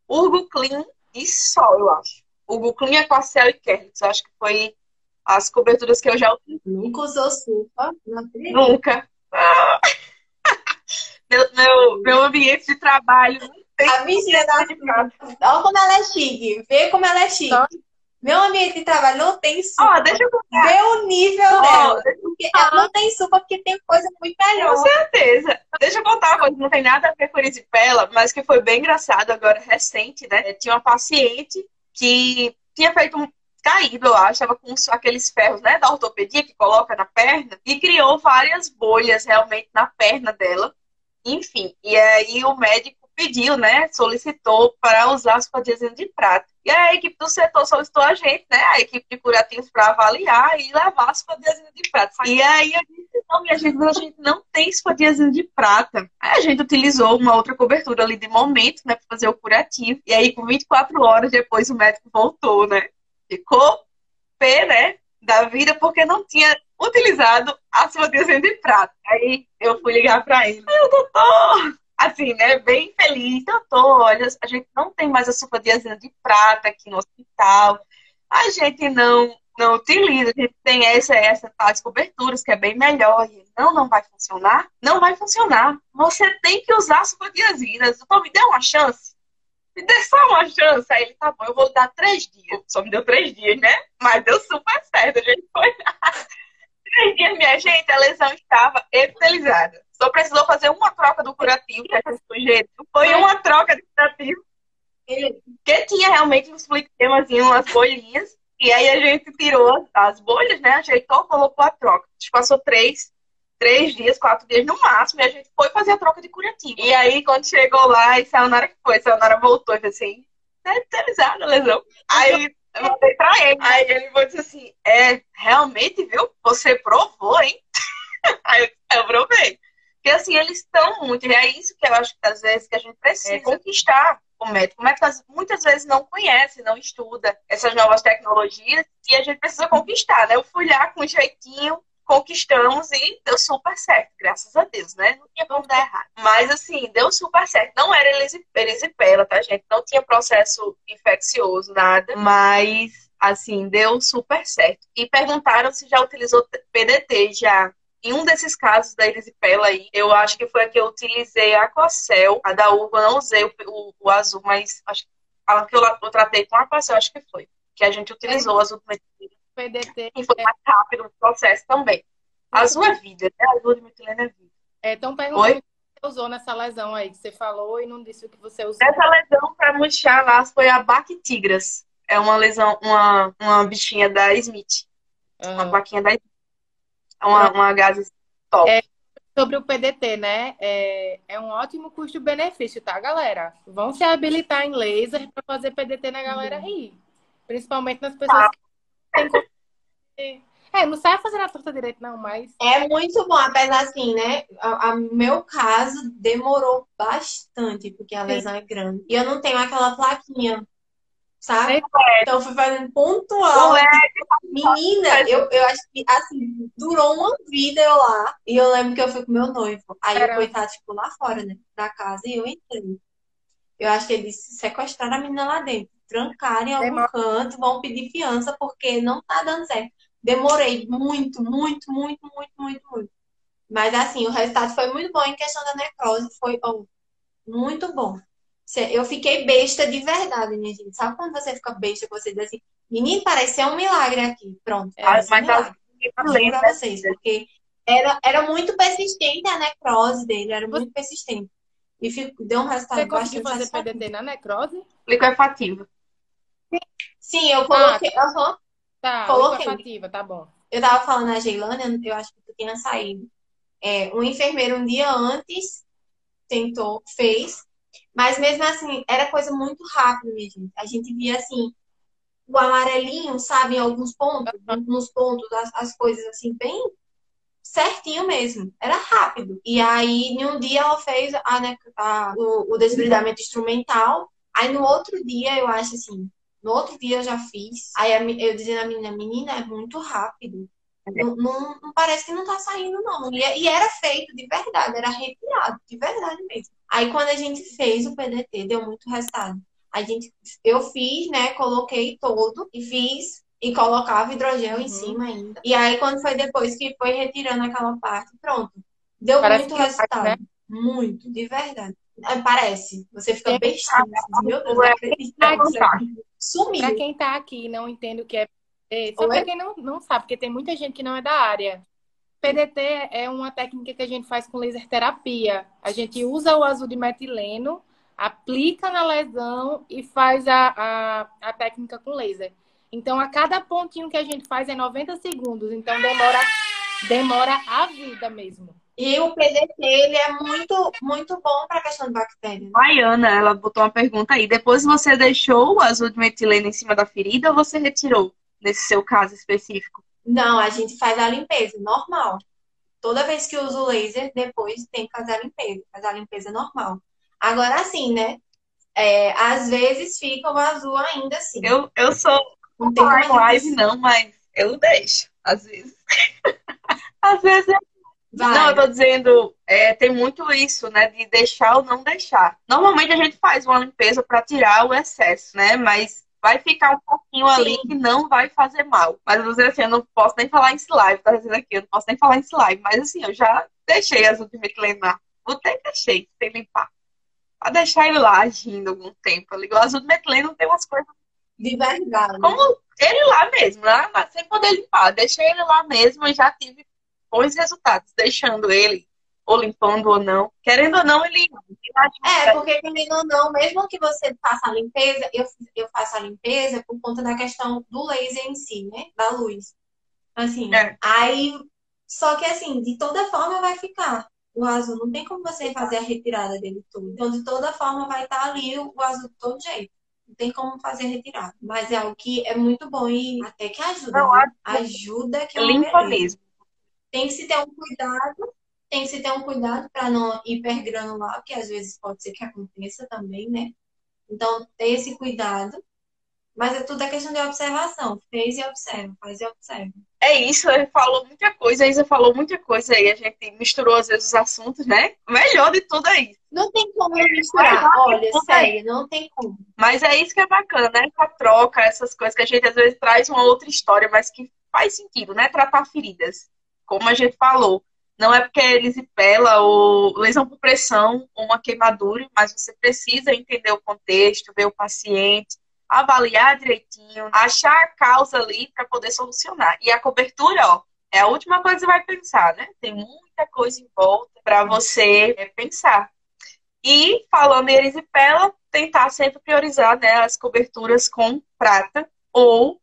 Urgo Clean e Sol, eu acho. Urgo Clean, Aquacel e. Eu acho que foi as coberturas que eu já usei. Nunca usou sulfa? Nunca. meu, meu, meu ambiente de trabalho não tem. A mentira da Olha como ela é chique. Vê como ela é chique. Meu ambiente de trabalho não tem supa. Oh, deixa eu contar. Vê o nível oh, dela. Não tem supa porque tem coisa muito melhor. Com certeza. Deixa eu contar uma coisa, não tem nada a ver com erisipela, mas que foi bem engraçado agora, recente, né? Tinha uma paciente que tinha feito um caído, eu acho, estava com aqueles ferros, né, da ortopedia que coloca na perna, e criou várias bolhas realmente na perna dela. Enfim, e aí o médico pediu, né, solicitou para usar as codiazinhas de prata. E a equipe do setor solicitou a gente, né, a equipe de curativos para avaliar e levar as codiazinhas de prata. E aí eu disse, não, minha gente, a gente não tem escodiazinha de prata. Aí a gente utilizou uma outra cobertura ali de momento, né, para fazer o curativo. E aí, com 24 horas depois, o médico voltou, né, ficou pé, né, da vida, porque não tinha utilizado a sua de prata. Aí eu fui ligar para ele. Meu doutor, assim, né, bem feliz. Doutor, olha, a gente não tem mais a sulfadiazina de prata aqui no hospital. A gente não não utiliza, a gente tem essa essa tais coberturas que é bem melhor. E não, não vai funcionar? Não vai funcionar. Você tem que usar sulfadiazina. Doutor, me dê uma chance. Me dê só uma chance. Aí ele, tá bom, eu vou dar três dias. Só me deu três dias, né? Mas deu super certo. A gente foi. três dias, minha gente, a lesão estava epitelizada. Só precisou fazer uma troca do curativo que a gente sugeriu. Foi uma troca de curativo. Que tinha realmente uns fliquemazinhos, umas bolhinhas. E aí a gente tirou as bolhas, né? Ajeitou, colocou a troca. A gente passou três, três dias, quatro dias no máximo, e a gente foi fazer a troca de curativo. E aí, quando chegou lá, e Sayonara que foi, Sayonara voltou e disse assim, tá esterilizada a lesão. Aí eu mandei pra ele. Aí ele falou assim, é, realmente, viu? Você provou, hein? aí eu, eu provei. Porque assim, eles estão muito, e é isso que eu acho que às vezes que a gente precisa é, conquistar o médico. O médico muitas vezes não conhece, não estuda essas novas tecnologias e a gente precisa conquistar, né? Eu fui lá com um jeitinho, conquistamos e deu super certo, graças a Deus, né? Não tinha como dar errado. Mas assim, deu super certo. Não era erisipela, tá, gente? Não tinha processo infeccioso, nada. Mas, assim, deu super certo. E perguntaram se já utilizou PDT já. Em um desses casos da erisipela aí, eu acho que foi a que eu utilizei a Aquacel. A da uva não usei o, o, o azul, mas acho a que eu, eu tratei com a Aquacel, acho que foi. Que a gente utilizou é. azul PDT. E foi mais rápido o processo também. Azul é vida, né? Azul de metilena é vida. É, então pergunta o que você usou nessa lesão aí, que você falou e não disse o que você usou. Essa lesão para murchar lá foi a Bactigras. É uma lesão, uma, uma bichinha da Smith. Uhum. Uma vaquinha da Smith. Uma, uma gás top. É, sobre o PDT, né? É, é um ótimo custo-benefício, tá, galera? Vão se habilitar em laser para fazer PDT na galera uhum. rir. Principalmente nas pessoas ah. que têm. É, não sai fazendo a torta direito, não, mas. É muito bom, apesar assim, né? A, a meu caso demorou bastante, porque a lesão é grande. E eu não tenho aquela plaquinha sabe? É. Então fui fazendo pontual. É. Menina, eu, eu acho que assim, durou uma vida eu lá. E eu lembro que eu fui com meu noivo. Aí eu coitado, tipo, lá fora, né? Da casa, e eu entrei. Eu acho que eles sequestraram a menina lá dentro. Trancaram em algum Demor... canto, vão pedir fiança, porque não tá dando certo. Demorei muito, muito, muito, muito, muito, muito. Mas assim, o resultado foi muito bom em questão da necrose. Foi oh, muito bom. Eu fiquei besta de verdade, minha gente. Sabe quando você fica besta você diz assim, menino, parece ser um milagre aqui. Pronto. É, mas um milagre. Eu pra vocês, porque era, era muito persistente a necrose dele, era muito persistente. E fico, deu um resultado Você conseguiu fazer PDT na necrose? Liquefativa. Sim, eu coloquei. Ah, uhum, tá, coloquei. liquefativa, tá bom. Eu tava falando na Geilânia, eu acho que tu tinha saído. É, um enfermeiro um dia antes tentou, fez, mas mesmo assim, era coisa muito rápida, minha gente. A gente via assim, o amarelinho, sabe, em alguns pontos, nos pontos, as, as coisas assim, bem certinho mesmo. Era rápido. E aí, em um dia, ela fez a, né, a, o, o desbridamento instrumental. Aí, no outro dia, eu acho assim, no outro dia eu já fiz. Aí eu dizendo a menina, menina, é muito rápido. Não, não, não, parece que não tá saindo, não. E, e, era feito de verdade, era retirado, de verdade mesmo. Aí quando a gente fez o PDT, deu muito resultado. A gente, eu fiz, né? Coloquei todo e fiz e colocava hidrogel uhum. em cima ainda. E aí, quando foi depois que foi retirando aquela parte, pronto. Deu Parece muito resultado. Né? Muito, de verdade. É, parece. Você fica bestinho. Assim, meu Deus, não Sumiu. Pra quem tá aqui e não entende o que é PDT, só pra quem não, não sabe, porque tem muita gente que não é da área. PDT é uma técnica que a gente faz com laser terapia. A gente usa o azul de metileno, aplica na lesão e faz a, a, a técnica com laser. Então, a cada pontinho que a gente faz é 90 segundos. Então, demora, demora a vida mesmo. E o PDT, ele é muito, muito bom para a questão de bactérias. Maiana, ela botou uma pergunta aí. Depois você deixou o azul de metileno em cima da ferida ou você retirou, nesse seu caso específico? Não, a gente faz a limpeza, normal. Toda vez que usa o laser, depois tem que fazer a limpeza. Faz a limpeza normal. Agora, assim, né? É, às vezes fica o azul ainda assim. Eu, eu sou não tem mais live, não, mas eu deixo, às vezes. às vezes é. Vai. Não, eu tô dizendo, é, tem muito isso, né? De deixar ou não deixar. Normalmente a gente faz uma limpeza para tirar o excesso, né? Mas vai ficar um pouquinho Sim. ali que não vai fazer mal. Mas você assim, eu não posso nem falar em slime, tá dizendo aqui, eu não posso nem falar em slime. Mas assim, eu já deixei as lá. Vou ter que deixei sem limpar. Pra deixar ele lá agindo algum tempo. O azul de metilene não tem umas coisas de verdade. Como ele lá mesmo, lá, sem poder limpar. Deixei ele lá mesmo e já tive bons resultados, deixando ele, ou limpando ou não. Querendo ou não, ele. É, porque querendo ou não, mesmo que você faça a limpeza, eu, eu faço a limpeza por conta da questão do laser em si, né? Da luz. Assim, é. aí. Só que assim, de toda forma vai ficar o azul. Não tem como você fazer a retirada dele todo. Então, de toda forma, vai estar ali o azul de todo jeito não tem como fazer retirada. Mas é algo que é muito bom e até que ajuda. Não, né? Ajuda que é limpa mesmo. Tem que se ter um cuidado, tem que se ter um cuidado para não hipergranular, que às vezes pode ser que aconteça também, né? Então, ter esse cuidado. Mas é tudo a questão de observação. Fez e observa, faz e observa. É isso, ele falou muita coisa, a Isa falou muita coisa aí, a gente misturou às vezes os assuntos, né? O melhor de tudo é isso. Não tem como misturar, olha, sério, não tem como. Mas é isso que é bacana, né? Essa troca, essas coisas que a gente às vezes traz uma outra história, mas que faz sentido, né? Tratar feridas, como a gente falou. Não é porque é erisipela ou lesão por pressão ou uma queimadura, mas você precisa entender o contexto, ver o paciente, avaliar direitinho, achar a causa ali para poder solucionar. E a cobertura, ó, é a última coisa que você vai pensar, né? Tem muita coisa em volta para você é, pensar. E falando em erisipela, tentar sempre priorizar né, as coberturas com prata ou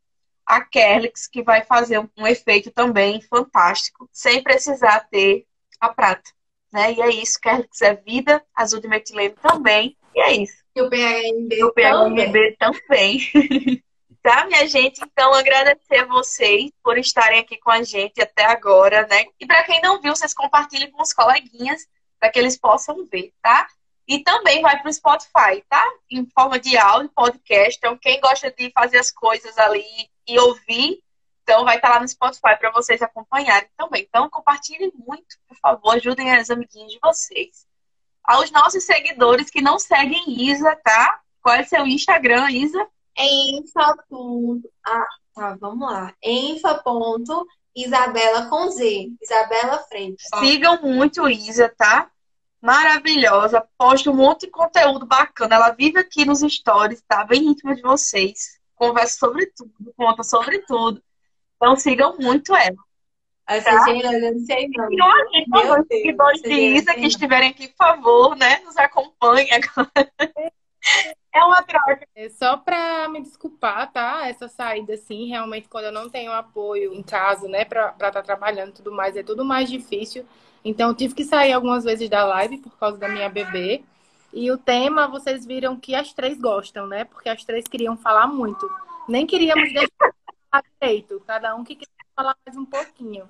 a Kerlix, que vai fazer um, um efeito também fantástico, sem precisar ter a prata. Né? E é isso, Kerlix é vida, azul de metileno também, e é isso. E o PHMB, o PHMB também. também. tá, minha gente? Então, agradecer a vocês por estarem aqui com a gente até agora, né? E para quem não viu, vocês compartilhem com os coleguinhas para que eles possam ver, tá? E também vai para o Spotify, tá? Em forma de áudio, podcast. Então, quem gosta de fazer as coisas ali e ouvir, então vai estar tá lá no Spotify para vocês acompanharem também. Então, compartilhem muito, por favor, ajudem as amiguinhas de vocês aos nossos seguidores que não seguem Isa, tá? Qual é seu Instagram, Isa? Enfa. Ah, tá, vamos lá. Enfa. Isabela com Z. Isabela Frente. Sigam muito Isa, tá? Maravilhosa. Posta um monte de conteúdo bacana. Ela vive aqui nos stories, tá? Bem íntima de vocês. Conversa sobre tudo, conta sobre tudo. Então sigam muito ela. Essa tá? não sei não. E olha, por seguidores de Isa que estiverem aqui, por favor, né? Nos acompanhem agora. É uma troca. É só para me desculpar, tá? Essa saída, assim, realmente, quando eu não tenho apoio em casa, né, para estar tá trabalhando e tudo mais, é tudo mais difícil. Então, tive que sair algumas vezes da live por causa da minha bebê. E o tema, vocês viram que as três gostam, né? Porque as três queriam falar muito. Nem queríamos deixar direito, cada um que queria falar mais um pouquinho.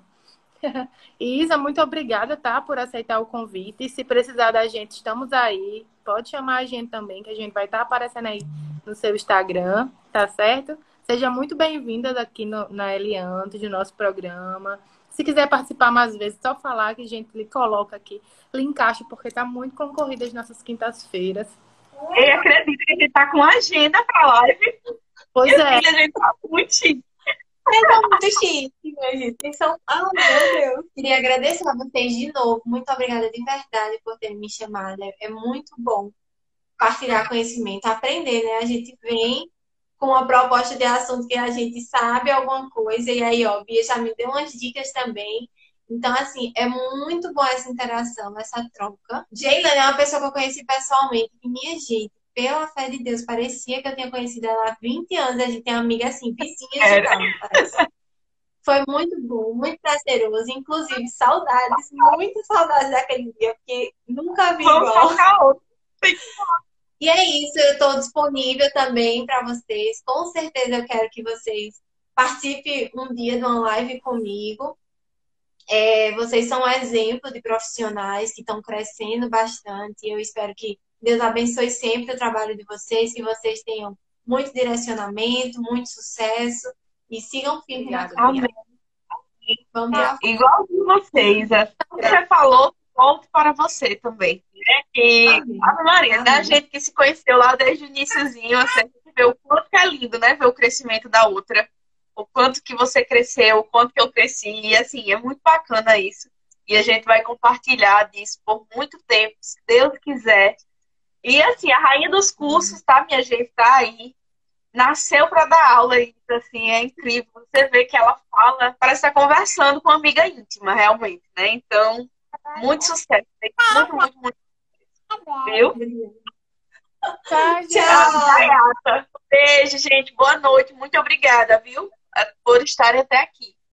Isa, muito obrigada, tá, por aceitar o convite. E se precisar da gente, estamos aí. Pode chamar a gente também, que a gente vai estar tá aparecendo aí no seu Instagram, tá certo? Seja muito bem-vinda aqui no, na Elianto, do nosso programa. Se quiser participar mais vezes, só falar que a gente lhe coloca aqui, lhe encaixa, porque está muito concorrida as nossas quintas-feiras. Eu acredito que a gente está com agenda para live. Pois é. A gente está muito chique. Vocês são muito chique, minha gente. Vocês são. Ah, meu Deus. Queria agradecer a vocês de novo. Muito obrigada de verdade por terem me chamado. É muito bom partilhar conhecimento, aprender, né? A gente vem com uma proposta de assunto que a gente sabe alguma coisa, e aí, ó, Bia já me deu umas dicas também. Então, assim, é muito boa essa interação, essa troca. Jayla é uma pessoa que eu conheci pessoalmente, e minha gente, pela fé de Deus, parecia que eu tinha conhecido ela há 20 anos, a gente tem amiga assim, vizinha de. Foi muito bom, muito prazeroso, inclusive saudades, muitas saudades daquele dia, porque nunca vi igual. E é isso, eu estou disponível também para vocês. Com certeza eu quero que vocês participem um dia de uma live comigo. É, vocês são um exemplo de profissionais que estão crescendo bastante. Eu espero que Deus abençoe sempre o trabalho de vocês, que vocês tenham muito direcionamento, muito sucesso e sigam firmes na Amém. Vamos lá. Igual vocês. É você falou, volto para você também. Né? E, Ave Maria, né? A gente que se conheceu lá desde o iníciozinho, assim, a gente vê o quanto que é lindo, né? Ver o crescimento da outra. O quanto que você cresceu, o quanto que eu cresci. E, assim, é muito bacana isso. E a gente vai compartilhar disso por muito tempo, se Deus quiser. E, assim, a rainha dos cursos, tá, minha gente? Tá aí. Nasceu para dar aula e, assim, é incrível. Você vê que ela fala, parece estar conversando com uma amiga íntima, realmente, né? Então, muito sucesso. Muito, muito, muito Viu? Tá, Tchau. Beijo, gente. Boa noite. Muito obrigada, viu? Por estarem até aqui.